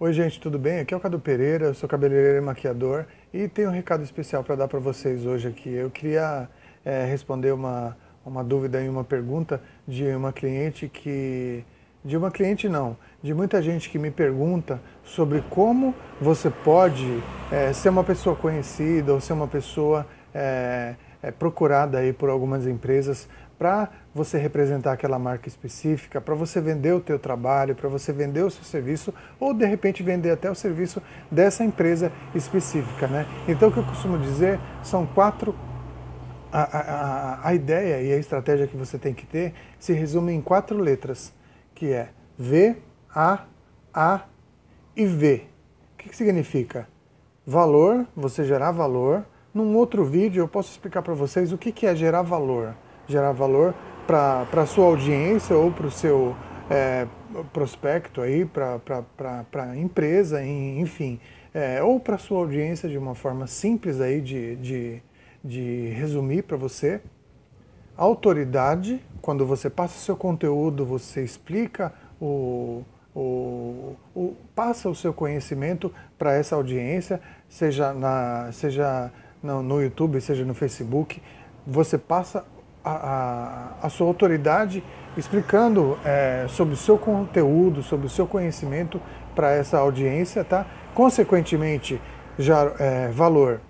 Oi gente, tudo bem? Aqui é o Cadu Pereira, eu sou cabeleireiro e maquiador e tenho um recado especial para dar para vocês hoje aqui. Eu queria é, responder uma, uma dúvida e uma pergunta de uma cliente que... De uma cliente não, de muita gente que me pergunta sobre como você pode é, ser uma pessoa conhecida ou ser uma pessoa é, é procurada aí por algumas empresas para você representar aquela marca específica, para você vender o teu trabalho, para você vender o seu serviço ou de repente vender até o serviço dessa empresa específica, né? Então o que eu costumo dizer são quatro a, a, a ideia e a estratégia que você tem que ter se resume em quatro letras, que é V, A, A e V. O que, que significa? Valor, você gerar valor. Num outro vídeo eu posso explicar para vocês o que, que é gerar valor gerar valor para a sua audiência ou para o seu é, prospecto aí, para a empresa, enfim, é, ou para a sua audiência de uma forma simples aí de, de, de resumir para você. Autoridade, quando você passa seu conteúdo, você explica o, o, o, passa o seu conhecimento para essa audiência, seja, na, seja no, no YouTube, seja no Facebook, você passa a, a, sua autoridade explicando é, sobre o seu conteúdo, sobre o seu conhecimento para essa audiência, tá? Consequentemente, já é, valor,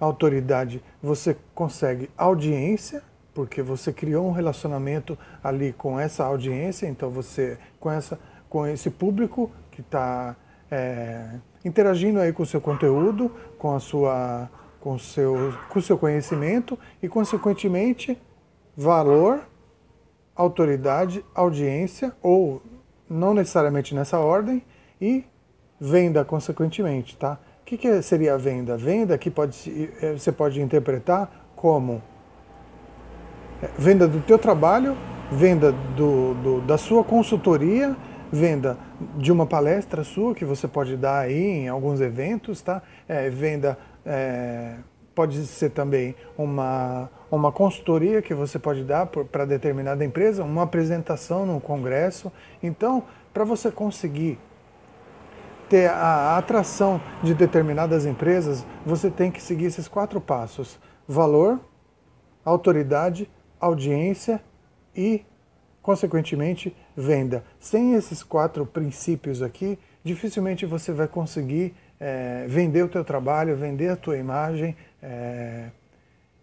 autoridade, você consegue audiência, porque você criou um relacionamento ali com essa audiência, então você com essa com esse público que está é, interagindo aí com o seu conteúdo, com a sua com seu, com seu conhecimento e, consequentemente, valor, autoridade, audiência, ou não necessariamente nessa ordem, e venda, consequentemente, tá? O que, que seria a venda? Venda que pode, eh, você pode interpretar como eh, venda do teu trabalho, venda do, do, da sua consultoria, venda de uma palestra sua que você pode dar aí em alguns eventos, tá? É, venda é, pode ser também uma, uma consultoria que você pode dar para determinada empresa, uma apresentação no congresso. Então, para você conseguir ter a atração de determinadas empresas, você tem que seguir esses quatro passos: valor, autoridade, audiência e, consequentemente, venda. Sem esses quatro princípios aqui, dificilmente você vai conseguir é, vender o teu trabalho, vender a tua imagem, é,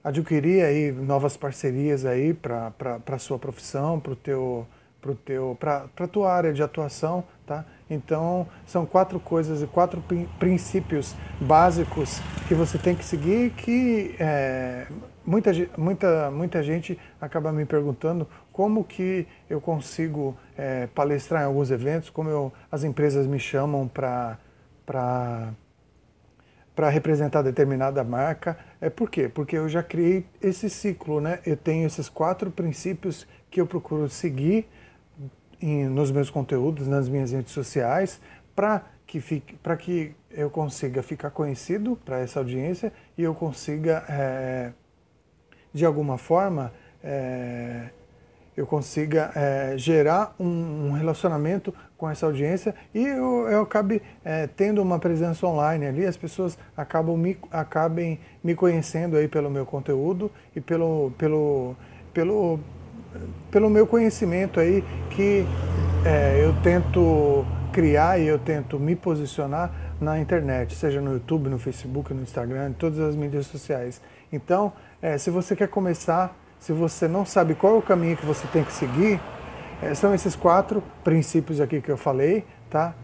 adquirir aí novas parcerias aí para a sua profissão, para teu pro teu para a tua área de atuação, tá? Então são quatro coisas e quatro princípios básicos que você tem que seguir que é, muita, muita, muita gente acaba me perguntando como que eu consigo é, palestrar em alguns eventos, como eu, as empresas me chamam para para representar determinada marca. É por quê? Porque eu já criei esse ciclo, né? Eu tenho esses quatro princípios que eu procuro seguir em, nos meus conteúdos, nas minhas redes sociais, para que fique, para que eu consiga ficar conhecido para essa audiência e eu consiga, é, de alguma forma, é, eu consiga é, gerar um, um, relacionamento com essa audiência e eu, eu acabe é, tendo uma presença online ali, as pessoas acabam me, acabem me conhecendo aí pelo meu conteúdo e pelo, pelo, pelo, pelo meu conhecimento aí que é, eu tento criar e eu tento me posicionar na internet, seja no YouTube, no Facebook, no Instagram, em todas as mídias sociais. Então, é, se você quer começar se você não sabe qual é o caminho que você tem que seguir, é, são esses quatro princípios aqui que eu falei, tá?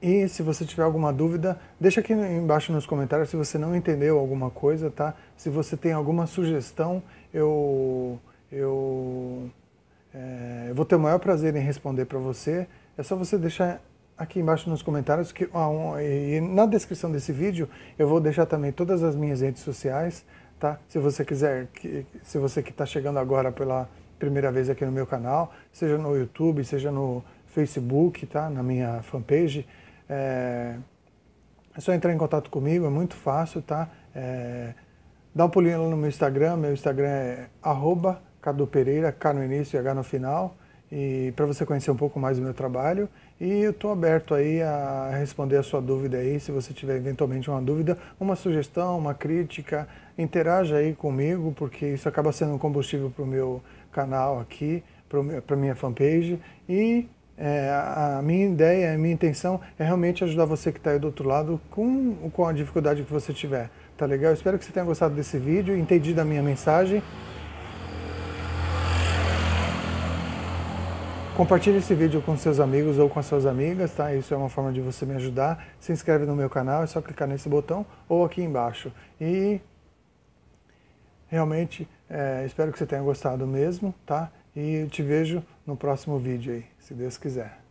E se você tiver alguma dúvida, deixa aqui embaixo nos comentários se você não entendeu alguma coisa, tá? Se você tem alguma sugestão, eu, eu, é, eu vou ter o maior prazer em responder para você. É só você deixar aqui embaixo nos comentários que, ah, um, e na descrição desse vídeo eu vou deixar também todas as minhas redes sociais, tá? Se você quiser, que, se você que está chegando agora pela primeira vez aqui no meu canal, seja no YouTube, seja no Facebook, tá? Na minha fanpage, é, é só entrar em contato comigo, é muito fácil, tá? É, dá um pulinho lá no meu Instagram, meu Instagram é arroba Cadu Pereira, K no início e H no final. E para você conhecer um pouco mais do meu trabalho. E eu estou aberto aí a responder a sua dúvida aí, se você tiver eventualmente uma dúvida, uma sugestão, uma crítica, interaja aí comigo, porque isso acaba sendo um combustível para o meu canal aqui, para a minha fanpage. E é, a minha ideia, a minha intenção é realmente ajudar você que está aí do outro lado com, com a dificuldade que você tiver. Tá legal? Espero que você tenha gostado desse vídeo, entendido a minha mensagem. Compartilhe esse vídeo com seus amigos ou com as suas amigas, tá? Isso é uma forma de você me ajudar. Se inscreve no meu canal, é só clicar nesse botão ou aqui embaixo. E realmente é, espero que você tenha gostado mesmo, tá? E te vejo no próximo vídeo aí, se Deus quiser.